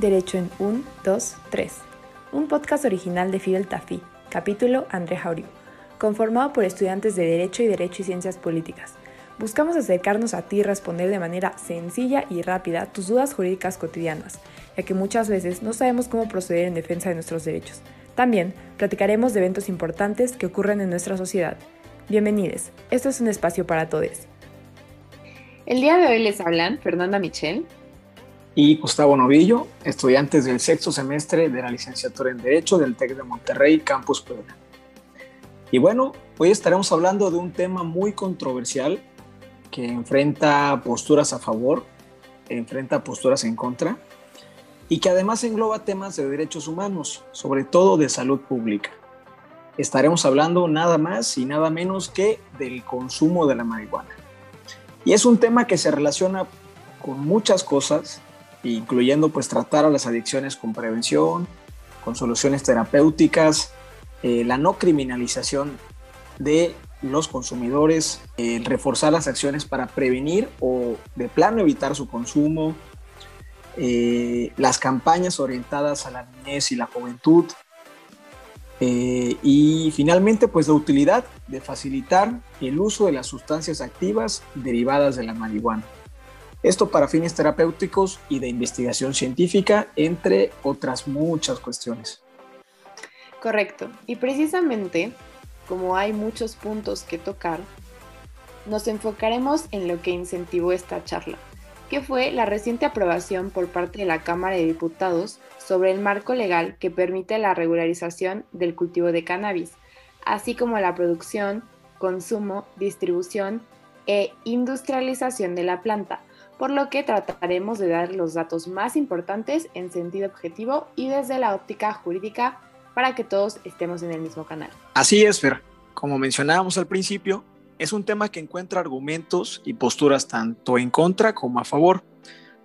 Derecho en 1, 2, 3. Un podcast original de Fidel Tafi, capítulo André Jauriu, conformado por estudiantes de Derecho y Derecho y Ciencias Políticas. Buscamos acercarnos a ti y responder de manera sencilla y rápida tus dudas jurídicas cotidianas, ya que muchas veces no sabemos cómo proceder en defensa de nuestros derechos. También platicaremos de eventos importantes que ocurren en nuestra sociedad. Bienvenidos, esto es un espacio para todos. El día de hoy les hablan Fernanda Michel, y Gustavo Novillo, estudiantes del sexto semestre de la licenciatura en Derecho del TEC de Monterrey, Campus Puebla. Y bueno, hoy estaremos hablando de un tema muy controversial que enfrenta posturas a favor, enfrenta posturas en contra y que además engloba temas de derechos humanos, sobre todo de salud pública. Estaremos hablando nada más y nada menos que del consumo de la marihuana. Y es un tema que se relaciona con muchas cosas incluyendo pues tratar a las adicciones con prevención, con soluciones terapéuticas, eh, la no criminalización de los consumidores, el reforzar las acciones para prevenir o de plano evitar su consumo, eh, las campañas orientadas a la niñez y la juventud, eh, y finalmente pues la utilidad de facilitar el uso de las sustancias activas derivadas de la marihuana. Esto para fines terapéuticos y de investigación científica, entre otras muchas cuestiones. Correcto. Y precisamente, como hay muchos puntos que tocar, nos enfocaremos en lo que incentivó esta charla, que fue la reciente aprobación por parte de la Cámara de Diputados sobre el marco legal que permite la regularización del cultivo de cannabis, así como la producción, consumo, distribución e industrialización de la planta, por lo que trataremos de dar los datos más importantes en sentido objetivo y desde la óptica jurídica para que todos estemos en el mismo canal. Así es, Fer. Como mencionábamos al principio, es un tema que encuentra argumentos y posturas tanto en contra como a favor.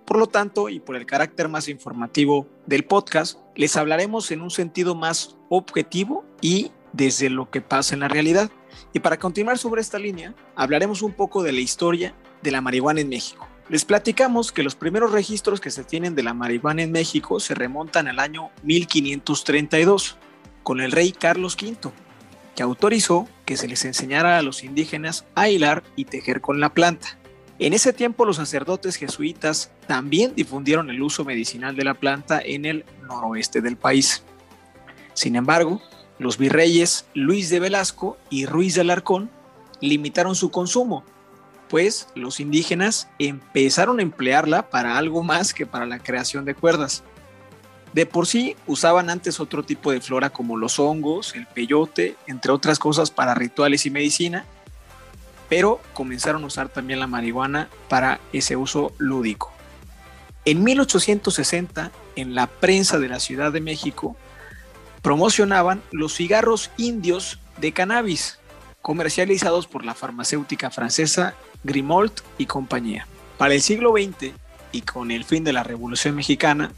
Por lo tanto, y por el carácter más informativo del podcast, les hablaremos en un sentido más objetivo y desde lo que pasa en la realidad. Y para continuar sobre esta línea, hablaremos un poco de la historia de la marihuana en México. Les platicamos que los primeros registros que se tienen de la marihuana en México se remontan al año 1532, con el rey Carlos V, que autorizó que se les enseñara a los indígenas a hilar y tejer con la planta. En ese tiempo los sacerdotes jesuitas también difundieron el uso medicinal de la planta en el noroeste del país. Sin embargo, los virreyes Luis de Velasco y Ruiz de Alarcón limitaron su consumo pues los indígenas empezaron a emplearla para algo más que para la creación de cuerdas. De por sí usaban antes otro tipo de flora como los hongos, el peyote, entre otras cosas para rituales y medicina, pero comenzaron a usar también la marihuana para ese uso lúdico. En 1860, en la prensa de la Ciudad de México, promocionaban los cigarros indios de cannabis, comercializados por la farmacéutica francesa Grimold y compañía. Para el siglo XX y con el fin de la Revolución Mexicana,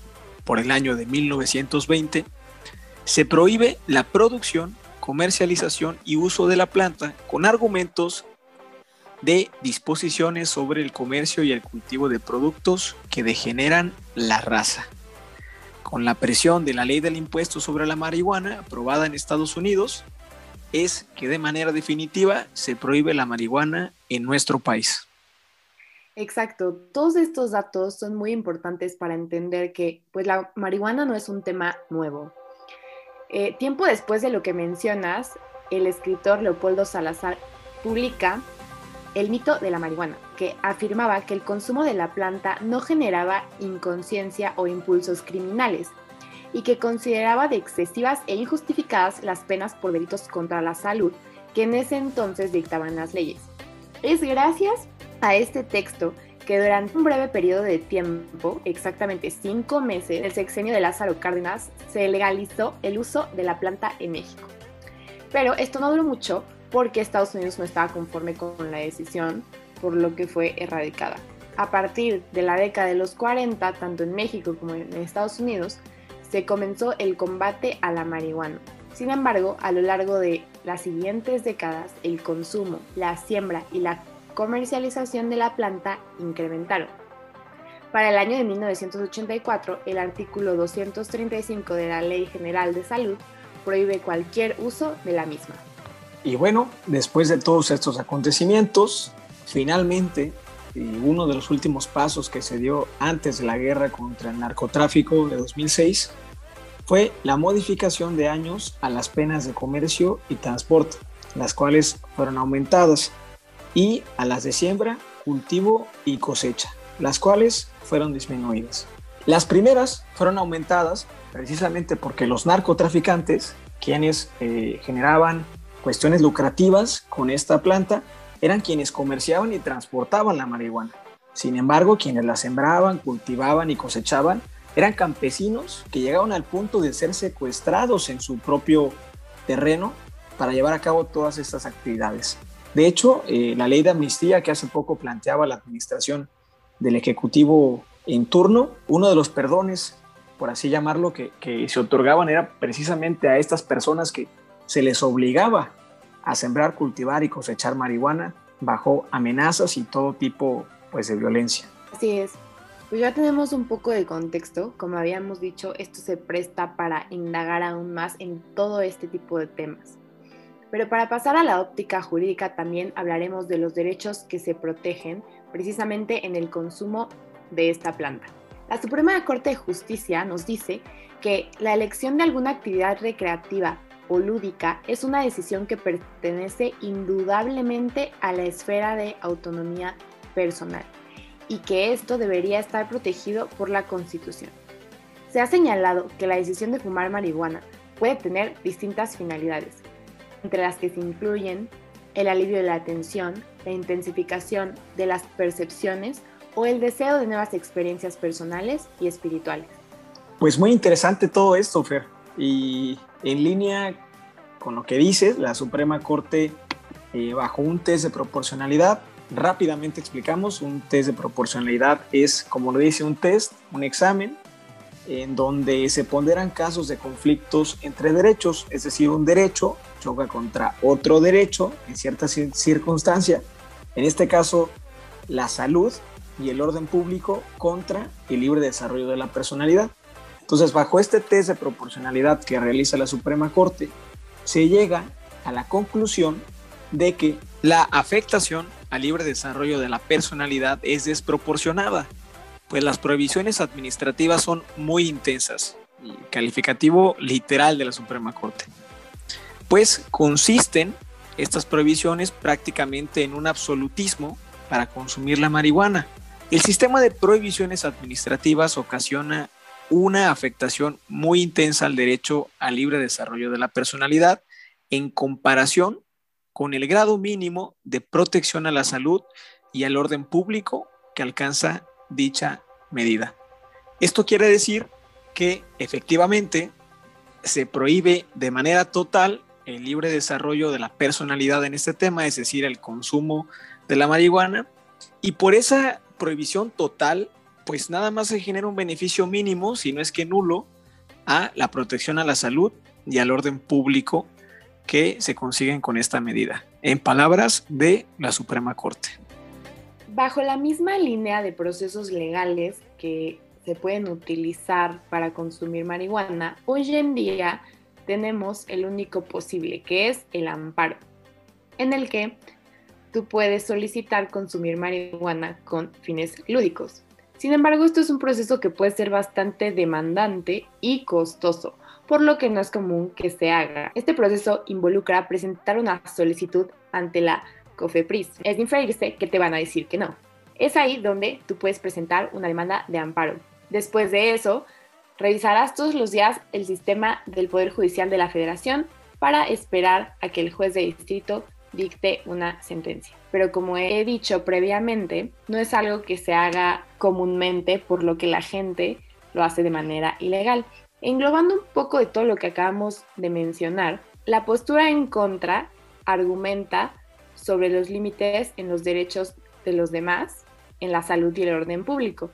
por el año de 1920, se prohíbe la producción, comercialización y uso de la planta con argumentos de disposiciones sobre el comercio y el cultivo de productos que degeneran la raza. Con la presión de la ley del impuesto sobre la marihuana aprobada en Estados Unidos, es que de manera definitiva se prohíbe la marihuana en nuestro país. Exacto, todos estos datos son muy importantes para entender que pues la marihuana no es un tema nuevo. Eh, tiempo después de lo que mencionas, el escritor Leopoldo Salazar publica El mito de la marihuana, que afirmaba que el consumo de la planta no generaba inconsciencia o impulsos criminales, y que consideraba de excesivas e injustificadas las penas por delitos contra la salud que en ese entonces dictaban las leyes. Es gracias a este texto que durante un breve periodo de tiempo, exactamente cinco meses, el sexenio de Lázaro Cárdenas, se legalizó el uso de la planta en México. Pero esto no duró mucho porque Estados Unidos no estaba conforme con la decisión, por lo que fue erradicada. A partir de la década de los 40, tanto en México como en Estados Unidos, se comenzó el combate a la marihuana. Sin embargo, a lo largo de las siguientes décadas, el consumo, la siembra y la comercialización de la planta incrementaron. Para el año de 1984, el artículo 235 de la Ley General de Salud prohíbe cualquier uso de la misma. Y bueno, después de todos estos acontecimientos, finalmente, uno de los últimos pasos que se dio antes de la guerra contra el narcotráfico de 2006 fue la modificación de años a las penas de comercio y transporte, las cuales fueron aumentadas, y a las de siembra, cultivo y cosecha, las cuales fueron disminuidas. Las primeras fueron aumentadas precisamente porque los narcotraficantes, quienes eh, generaban cuestiones lucrativas con esta planta, eran quienes comerciaban y transportaban la marihuana. Sin embargo, quienes la sembraban, cultivaban y cosechaban eran campesinos que llegaban al punto de ser secuestrados en su propio terreno para llevar a cabo todas estas actividades. De hecho, eh, la ley de amnistía que hace poco planteaba la administración del Ejecutivo en turno, uno de los perdones, por así llamarlo, que, que se otorgaban era precisamente a estas personas que se les obligaba a sembrar, cultivar y cosechar marihuana bajo amenazas y todo tipo pues, de violencia. Así es. Pues ya tenemos un poco de contexto. Como habíamos dicho, esto se presta para indagar aún más en todo este tipo de temas. Pero para pasar a la óptica jurídica también hablaremos de los derechos que se protegen precisamente en el consumo de esta planta. La Suprema Corte de Justicia nos dice que la elección de alguna actividad recreativa o lúdica es una decisión que pertenece indudablemente a la esfera de autonomía personal y que esto debería estar protegido por la Constitución. Se ha señalado que la decisión de fumar marihuana puede tener distintas finalidades, entre las que se incluyen el alivio de la atención, la intensificación de las percepciones o el deseo de nuevas experiencias personales y espirituales. Pues muy interesante todo esto, Fer. Y en línea con lo que dices, la Suprema Corte, eh, bajo un test de proporcionalidad, rápidamente explicamos, un test de proporcionalidad es, como lo dice, un test, un examen, en donde se ponderan casos de conflictos entre derechos, es decir, un derecho choca contra otro derecho en cierta circunstancia, en este caso la salud y el orden público contra el libre desarrollo de la personalidad. Entonces, bajo este test de proporcionalidad que realiza la Suprema Corte, se llega a la conclusión de que la afectación al libre desarrollo de la personalidad es desproporcionada, pues las prohibiciones administrativas son muy intensas, calificativo literal de la Suprema Corte, pues consisten estas prohibiciones prácticamente en un absolutismo para consumir la marihuana. El sistema de prohibiciones administrativas ocasiona una afectación muy intensa al derecho al libre desarrollo de la personalidad en comparación con el grado mínimo de protección a la salud y al orden público que alcanza dicha medida. Esto quiere decir que efectivamente se prohíbe de manera total el libre desarrollo de la personalidad en este tema, es decir, el consumo de la marihuana, y por esa prohibición total pues nada más se genera un beneficio mínimo, si no es que nulo, a la protección a la salud y al orden público que se consiguen con esta medida, en palabras de la Suprema Corte. Bajo la misma línea de procesos legales que se pueden utilizar para consumir marihuana, hoy en día tenemos el único posible, que es el amparo, en el que tú puedes solicitar consumir marihuana con fines lúdicos. Sin embargo, esto es un proceso que puede ser bastante demandante y costoso, por lo que no es común que se haga. Este proceso involucra presentar una solicitud ante la COFEPRIS. Es de inferirse que te van a decir que no. Es ahí donde tú puedes presentar una demanda de amparo. Después de eso, revisarás todos los días el sistema del Poder Judicial de la Federación para esperar a que el juez de distrito dicte una sentencia. Pero como he dicho previamente, no es algo que se haga comúnmente, por lo que la gente lo hace de manera ilegal. Englobando un poco de todo lo que acabamos de mencionar, la postura en contra argumenta sobre los límites en los derechos de los demás, en la salud y el orden público.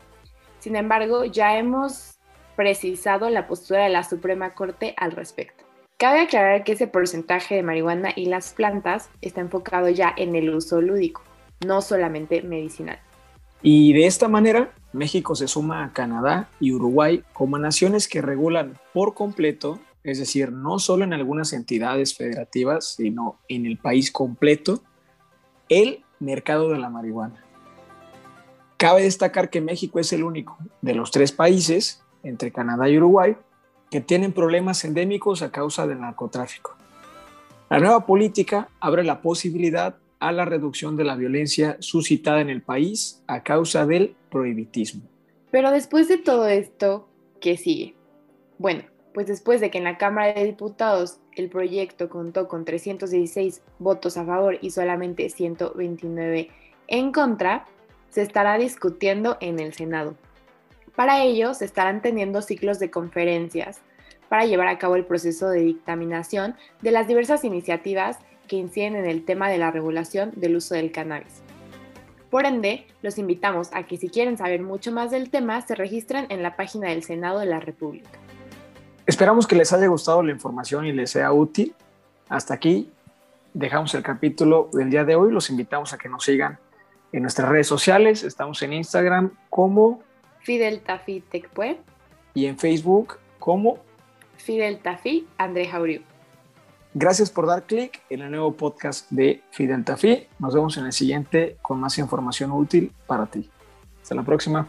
Sin embargo, ya hemos precisado la postura de la Suprema Corte al respecto. Cabe aclarar que ese porcentaje de marihuana y las plantas está enfocado ya en el uso lúdico, no solamente medicinal. Y de esta manera, México se suma a Canadá y Uruguay como naciones que regulan por completo, es decir, no solo en algunas entidades federativas, sino en el país completo, el mercado de la marihuana. Cabe destacar que México es el único de los tres países, entre Canadá y Uruguay, que tienen problemas endémicos a causa del narcotráfico. La nueva política abre la posibilidad a la reducción de la violencia suscitada en el país a causa del prohibitismo. Pero después de todo esto, ¿qué sigue? Bueno, pues después de que en la Cámara de Diputados el proyecto contó con 316 votos a favor y solamente 129 en contra, se estará discutiendo en el Senado. Para ello, se estarán teniendo ciclos de conferencias para llevar a cabo el proceso de dictaminación de las diversas iniciativas que inciden en el tema de la regulación del uso del cannabis. Por ende, los invitamos a que si quieren saber mucho más del tema, se registren en la página del Senado de la República. Esperamos que les haya gustado la información y les sea útil. Hasta aquí dejamos el capítulo del día de hoy. Los invitamos a que nos sigan en nuestras redes sociales. Estamos en Instagram como Fidel Tafi Tecpue y en Facebook como Fidel Tafi André Jauriu. Gracias por dar clic en el nuevo podcast de Fidel Tafi. Nos vemos en el siguiente con más información útil para ti. Hasta la próxima.